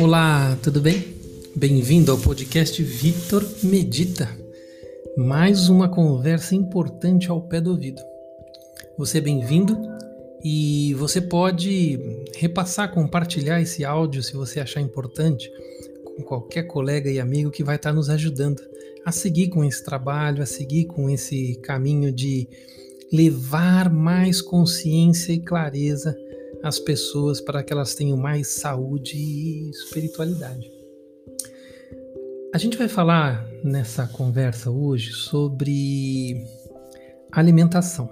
Olá, tudo bem? Bem-vindo ao podcast Vitor Medita. Mais uma conversa importante ao pé do ouvido. Você é bem-vindo e você pode repassar, compartilhar esse áudio se você achar importante com qualquer colega e amigo que vai estar nos ajudando a seguir com esse trabalho, a seguir com esse caminho de levar mais consciência e clareza às pessoas para que elas tenham mais saúde e espiritualidade. A gente vai falar nessa conversa hoje sobre alimentação.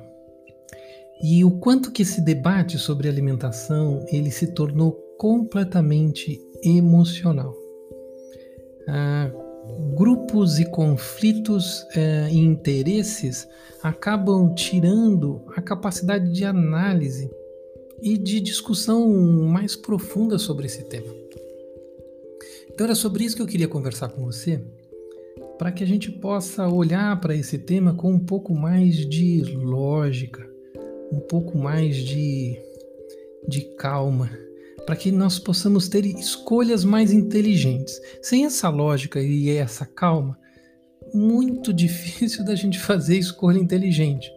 E o quanto que esse debate sobre alimentação ele se tornou completamente emocional. Ah, grupos e conflitos eh, e interesses acabam tirando a capacidade de análise e de discussão mais profunda sobre esse tema. Então era sobre isso que eu queria conversar com você, para que a gente possa olhar para esse tema com um pouco mais de lógica, um pouco mais de, de calma para que nós possamos ter escolhas mais inteligentes. Sem essa lógica e essa calma, muito difícil da gente fazer escolha inteligente,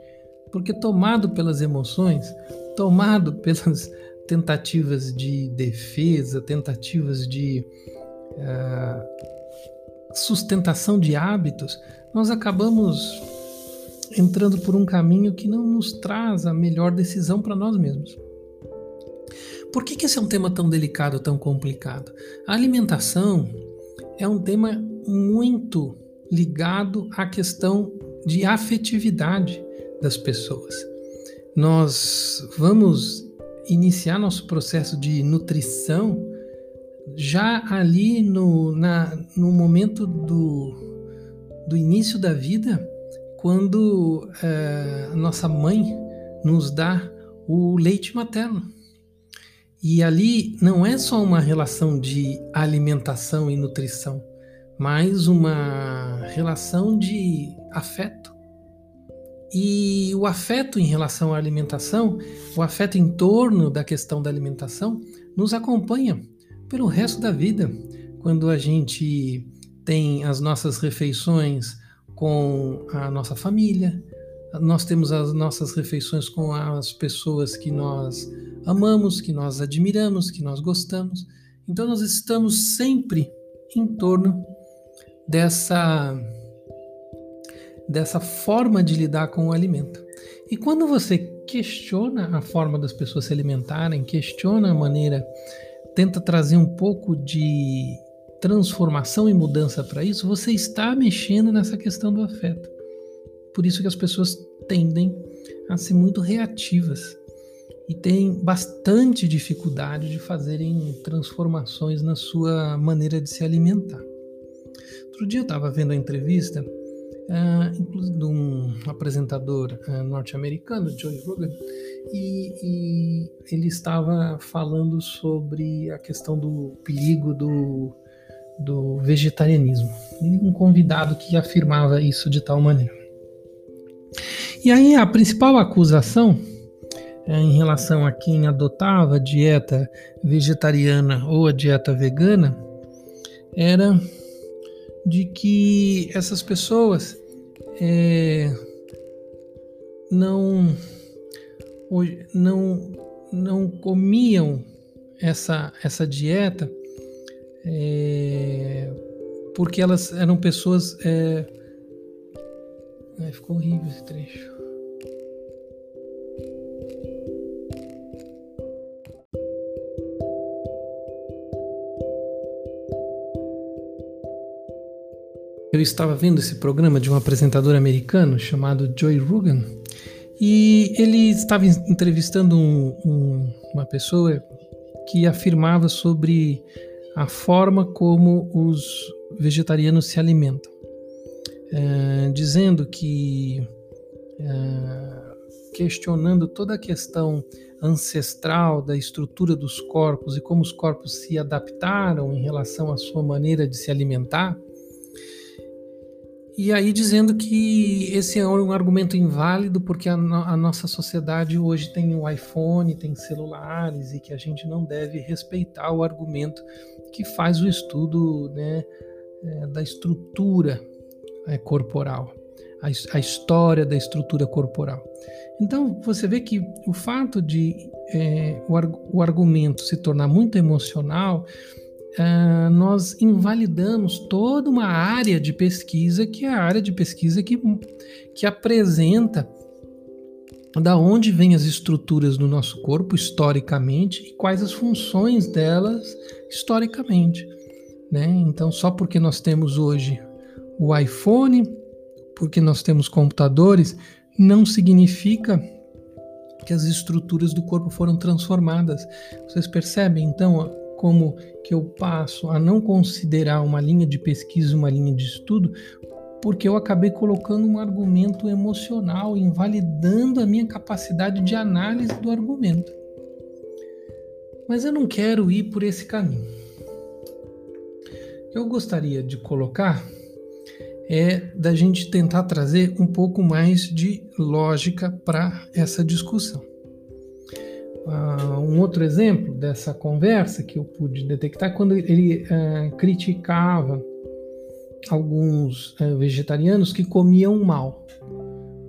porque tomado pelas emoções, tomado pelas tentativas de defesa, tentativas de uh, sustentação de hábitos, nós acabamos entrando por um caminho que não nos traz a melhor decisão para nós mesmos. Por que, que esse é um tema tão delicado, tão complicado? A alimentação é um tema muito ligado à questão de afetividade das pessoas. Nós vamos iniciar nosso processo de nutrição já ali no, na, no momento do, do início da vida, quando é, nossa mãe nos dá o leite materno. E ali não é só uma relação de alimentação e nutrição, mas uma relação de afeto. E o afeto em relação à alimentação, o afeto em torno da questão da alimentação, nos acompanha pelo resto da vida. Quando a gente tem as nossas refeições com a nossa família, nós temos as nossas refeições com as pessoas que nós amamos, que nós admiramos, que nós gostamos. Então nós estamos sempre em torno dessa dessa forma de lidar com o alimento. E quando você questiona a forma das pessoas se alimentarem, questiona a maneira, tenta trazer um pouco de transformação e mudança para isso, você está mexendo nessa questão do afeto. Por isso que as pessoas tendem a ser muito reativas e têm bastante dificuldade de fazerem transformações na sua maneira de se alimentar. Outro dia eu estava vendo a entrevista uh, de um apresentador uh, norte-americano, Joe Rogan, e, e, ele estava falando sobre a questão do perigo do, do vegetarianismo. E um convidado que afirmava isso de tal maneira. E aí a principal acusação é, em relação a quem adotava a dieta vegetariana ou a dieta vegana era de que essas pessoas é, não, não, não comiam essa, essa dieta é, porque elas eram pessoas é, ficou horrível esse trecho. Eu estava vendo esse programa de um apresentador americano chamado Joey Rogan e ele estava entrevistando um, um, uma pessoa que afirmava sobre a forma como os vegetarianos se alimentam. É, dizendo que, é, questionando toda a questão ancestral da estrutura dos corpos e como os corpos se adaptaram em relação à sua maneira de se alimentar, e aí dizendo que esse é um argumento inválido porque a, no, a, nossa sociedade hoje tem o iPhone, tem celulares e que a gente não deve respeitar o argumento que faz o estudo né, é, da estrutura é, corporal, a, a, história da estrutura corporal. Então você vê que o fato de é, o, o argumento se tornar muito emocional uh, nós invalidamos toda uma área de pesquisa que é a área de pesquisa que, que apresenta da onde vêm as estruturas do nosso corpo historicamente e quais as funções delas historicamente. Né? Então, só porque nós temos hoje o iPhone, porque nós temos computadores, não significa que as estruturas do corpo foram transformadas. Vocês percebem? Então, como que eu passo a não considerar uma linha de pesquisa uma linha de estudo, porque eu acabei colocando um argumento emocional, invalidando a minha capacidade de análise do argumento. Mas eu não quero ir por esse caminho. Eu gostaria de colocar é da gente tentar trazer um pouco mais de lógica para essa discussão. Uh, um outro exemplo dessa conversa que eu pude detectar é quando ele uh, criticava alguns uh, vegetarianos que comiam mal,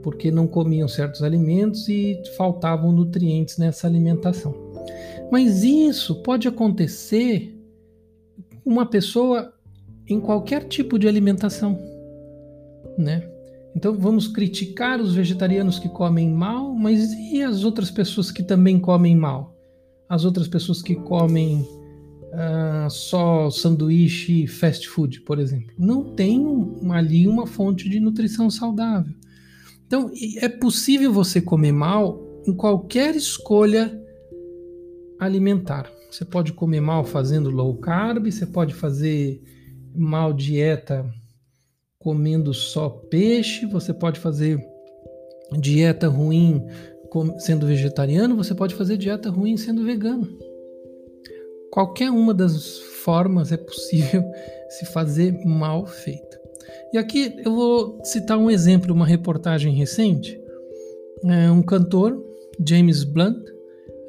porque não comiam certos alimentos e faltavam nutrientes nessa alimentação. Mas isso pode acontecer com uma pessoa em qualquer tipo de alimentação, né? Então vamos criticar os vegetarianos que comem mal, mas e as outras pessoas que também comem mal? As outras pessoas que comem uh, só sanduíche fast food, por exemplo. Não tem ali uma fonte de nutrição saudável. Então é possível você comer mal em qualquer escolha alimentar. Você pode comer mal fazendo low carb, você pode fazer mal dieta comendo só peixe, você pode fazer dieta ruim sendo vegetariano, você pode fazer dieta ruim sendo vegano. Qualquer uma das formas é possível se fazer mal feita. E aqui eu vou citar um exemplo, uma reportagem recente. É um cantor, James Blunt,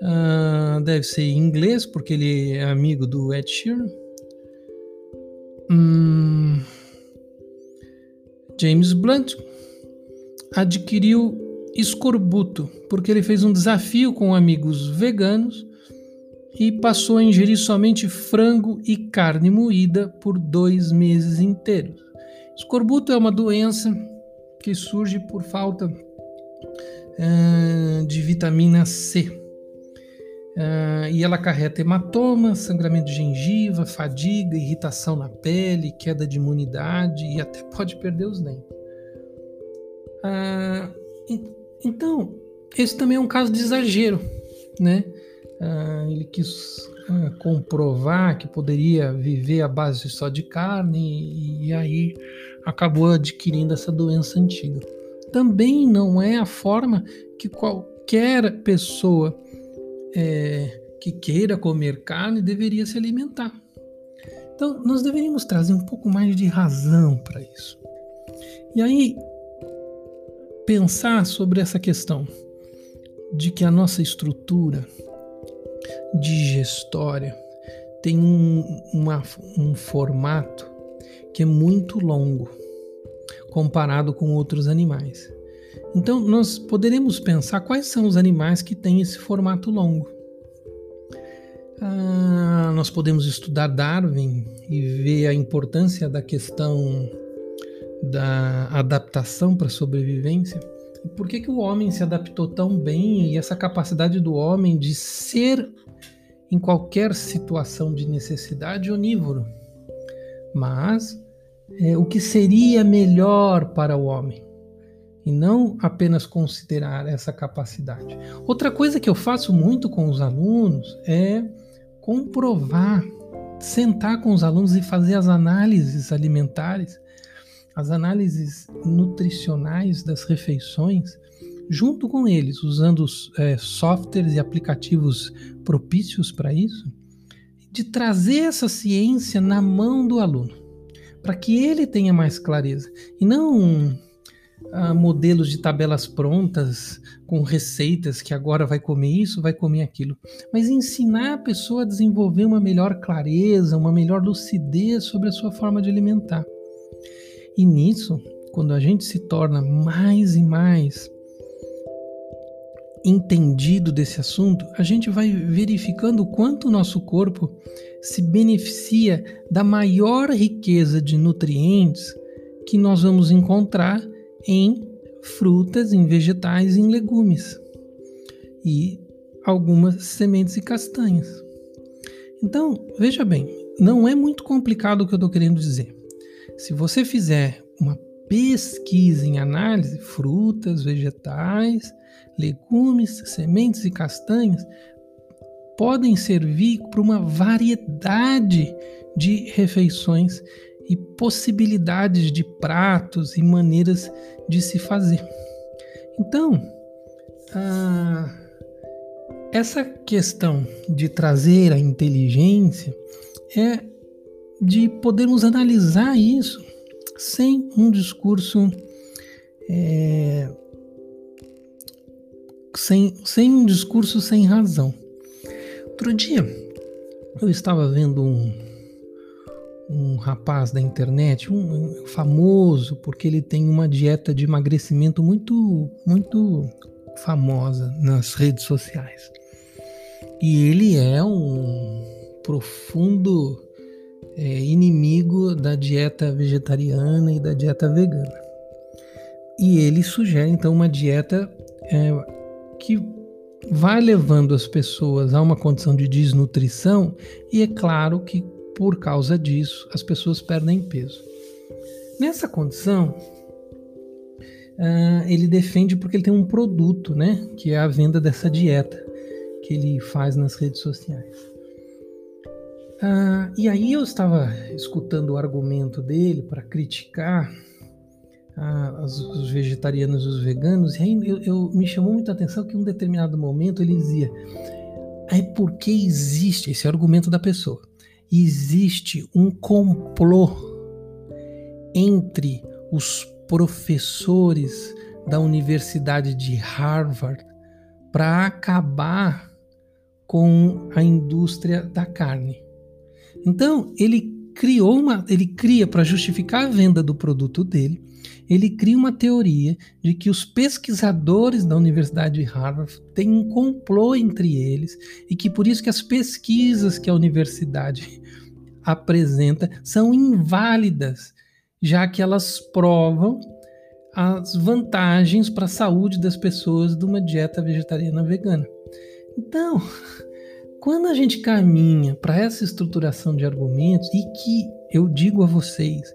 uh, deve ser em inglês porque ele é amigo do Ed Sheeran. Hum, James Blunt adquiriu escorbuto porque ele fez um desafio com amigos veganos e passou a ingerir somente frango e carne moída por dois meses inteiros. Escorbuto é uma doença que surge por falta uh, de vitamina C. Uh, e ela acarreta hematoma, sangramento de gengiva, fadiga, irritação na pele, queda de imunidade e até pode perder os dentes. Uh, então, esse também é um caso de exagero, né? Uh, ele quis comprovar que poderia viver à base só de carne e, e aí acabou adquirindo essa doença antiga. Também não é a forma que qualquer pessoa é, que queira comer carne deveria se alimentar. Então, nós deveríamos trazer um pouco mais de razão para isso. E aí, pensar sobre essa questão de que a nossa estrutura digestória tem um, uma, um formato que é muito longo comparado com outros animais. Então, nós poderemos pensar quais são os animais que têm esse formato longo. Ah, nós podemos estudar Darwin e ver a importância da questão da adaptação para a sobrevivência. Por que, que o homem se adaptou tão bem e essa capacidade do homem de ser, em qualquer situação de necessidade, onívoro? Mas é, o que seria melhor para o homem? E não apenas considerar essa capacidade. Outra coisa que eu faço muito com os alunos é comprovar, sentar com os alunos e fazer as análises alimentares, as análises nutricionais das refeições, junto com eles, usando é, softwares e aplicativos propícios para isso, de trazer essa ciência na mão do aluno para que ele tenha mais clareza e não ah, modelos de tabelas prontas com receitas que agora vai comer isso, vai comer aquilo, mas ensinar a pessoa a desenvolver uma melhor clareza, uma melhor lucidez sobre a sua forma de alimentar. E nisso, quando a gente se torna mais e mais entendido desse assunto, a gente vai verificando o quanto o nosso corpo se beneficia da maior riqueza de nutrientes que nós vamos encontrar em frutas, em vegetais, em legumes e algumas sementes e castanhas. Então, veja bem, não é muito complicado o que eu estou querendo dizer. Se você fizer uma pesquisa em análise, frutas, vegetais, legumes, sementes e castanhas podem servir para uma variedade de refeições e possibilidades de pratos e maneiras de se fazer. Então, ah, essa questão de trazer a inteligência é de podermos analisar isso sem um discurso é, sem, sem um discurso sem razão. Outro dia eu estava vendo um, um rapaz da internet, um, famoso, porque ele tem uma dieta de emagrecimento muito, muito famosa nas redes sociais. E ele é um profundo é, inimigo da dieta vegetariana e da dieta vegana. E ele sugere então uma dieta é, que vai levando as pessoas a uma condição de desnutrição, e é claro que por causa disso as pessoas perdem peso. Nessa condição, uh, ele defende porque ele tem um produto, né, que é a venda dessa dieta que ele faz nas redes sociais. Ah, e aí eu estava escutando o argumento dele para criticar ah, os, os, vegetarianos e os veganos, e aí eu, eu, me chamou muita atenção que em um determinado momento ele dizia: é porque existe esse argumento da pessoa, existe um complô entre os professores da Universidade de Harvard para acabar com a indústria da carne. Então, ele criou uma, ele cria para justificar a venda do produto dele, ele cria uma teoria de que os pesquisadores da Universidade de Harvard têm um complô entre eles e que por isso que as pesquisas que a universidade apresenta são inválidas, já que elas provam as vantagens para a saúde das pessoas de uma dieta vegetariana vegana. Então, quando a gente caminha para essa estruturação de argumentos, e que eu digo a vocês,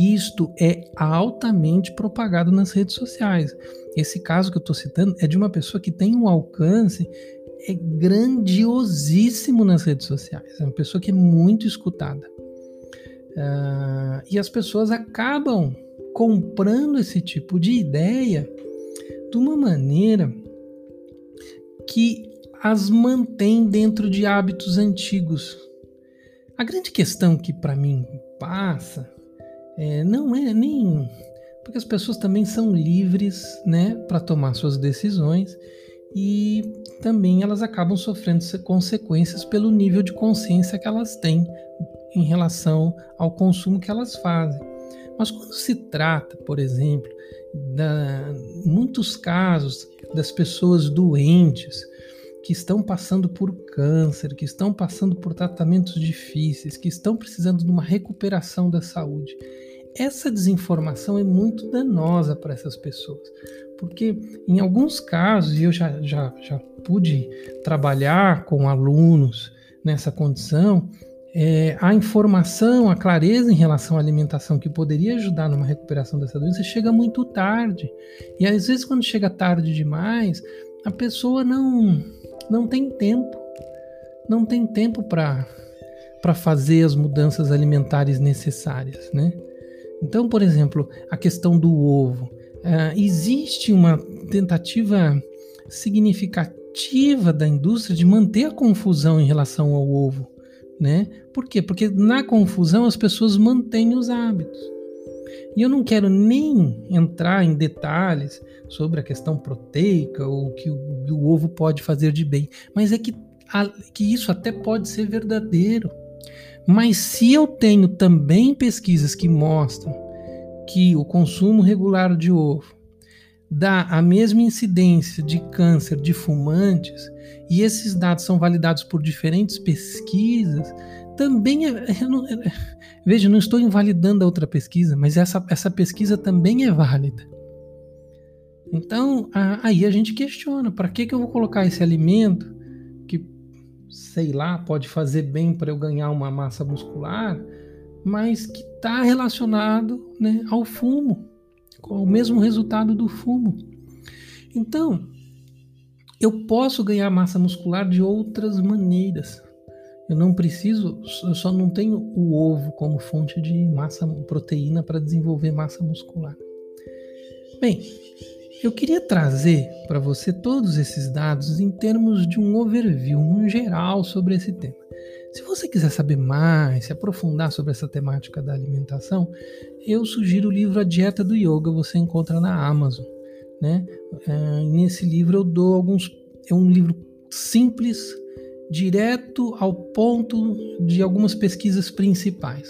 isto é altamente propagado nas redes sociais. Esse caso que eu estou citando é de uma pessoa que tem um alcance é grandiosíssimo nas redes sociais. É uma pessoa que é muito escutada. Uh, e as pessoas acabam comprando esse tipo de ideia de uma maneira que as mantém dentro de hábitos antigos. A grande questão que para mim passa é, não é nem porque as pessoas também são livres, né, para tomar suas decisões e também elas acabam sofrendo consequências pelo nível de consciência que elas têm em relação ao consumo que elas fazem. Mas quando se trata, por exemplo, da, muitos casos das pessoas doentes, que estão passando por câncer, que estão passando por tratamentos difíceis, que estão precisando de uma recuperação da saúde. Essa desinformação é muito danosa para essas pessoas, porque em alguns casos, e eu já, já, já pude trabalhar com alunos nessa condição, é, a informação, a clareza em relação à alimentação que poderia ajudar numa recuperação dessa doença chega muito tarde. E às vezes, quando chega tarde demais, a pessoa não não tem tempo. Não tem tempo para fazer as mudanças alimentares necessárias, né? Então, por exemplo, a questão do ovo. Uh, existe uma tentativa significativa da indústria de manter a confusão em relação ao ovo, né? Por quê? Porque na confusão as pessoas mantêm os hábitos. E eu não quero nem entrar em detalhes sobre a questão proteica ou o que o, o ovo pode fazer de bem, mas é que, a, que isso até pode ser verdadeiro. Mas se eu tenho também pesquisas que mostram que o consumo regular de ovo dá a mesma incidência de câncer de fumantes, e esses dados são validados por diferentes pesquisas, também é, eu não, é, veja, não estou invalidando a outra pesquisa, mas essa, essa pesquisa também é válida. Então, a, aí a gente questiona, para que, que eu vou colocar esse alimento sei lá, pode fazer bem para eu ganhar uma massa muscular, mas que está relacionado né, ao fumo, com o mesmo resultado do fumo. Então, eu posso ganhar massa muscular de outras maneiras. Eu não preciso, eu só não tenho o ovo como fonte de massa proteína para desenvolver massa muscular. Bem, eu queria trazer para você todos esses dados em termos de um overview, um geral sobre esse tema. Se você quiser saber mais, se aprofundar sobre essa temática da alimentação, eu sugiro o livro A Dieta do Yoga, você encontra na Amazon. Né? É, nesse livro eu dou alguns. É um livro simples, direto ao ponto de algumas pesquisas principais,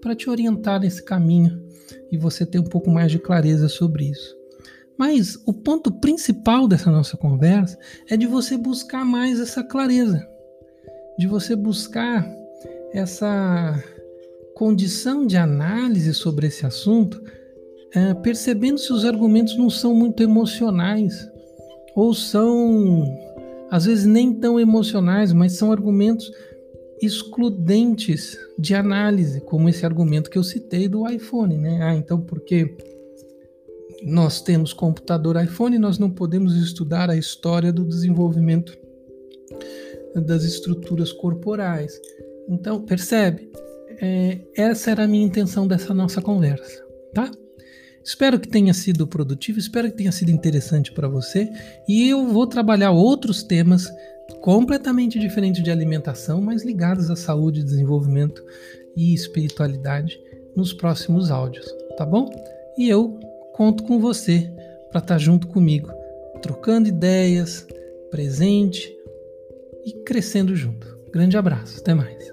para te orientar nesse caminho e você ter um pouco mais de clareza sobre isso. Mas o ponto principal dessa nossa conversa é de você buscar mais essa clareza, de você buscar essa condição de análise sobre esse assunto, é, percebendo se os argumentos não são muito emocionais ou são, às vezes, nem tão emocionais, mas são argumentos excludentes de análise, como esse argumento que eu citei do iPhone, né? Ah, então porque nós temos computador iPhone, nós não podemos estudar a história do desenvolvimento das estruturas corporais. Então, percebe? É, essa era a minha intenção dessa nossa conversa, tá? Espero que tenha sido produtivo, espero que tenha sido interessante para você e eu vou trabalhar outros temas completamente diferentes de alimentação, mas ligados à saúde, desenvolvimento e espiritualidade nos próximos áudios, tá bom? E eu conto com você para estar tá junto comigo, trocando ideias, presente e crescendo junto. Grande abraço, até mais.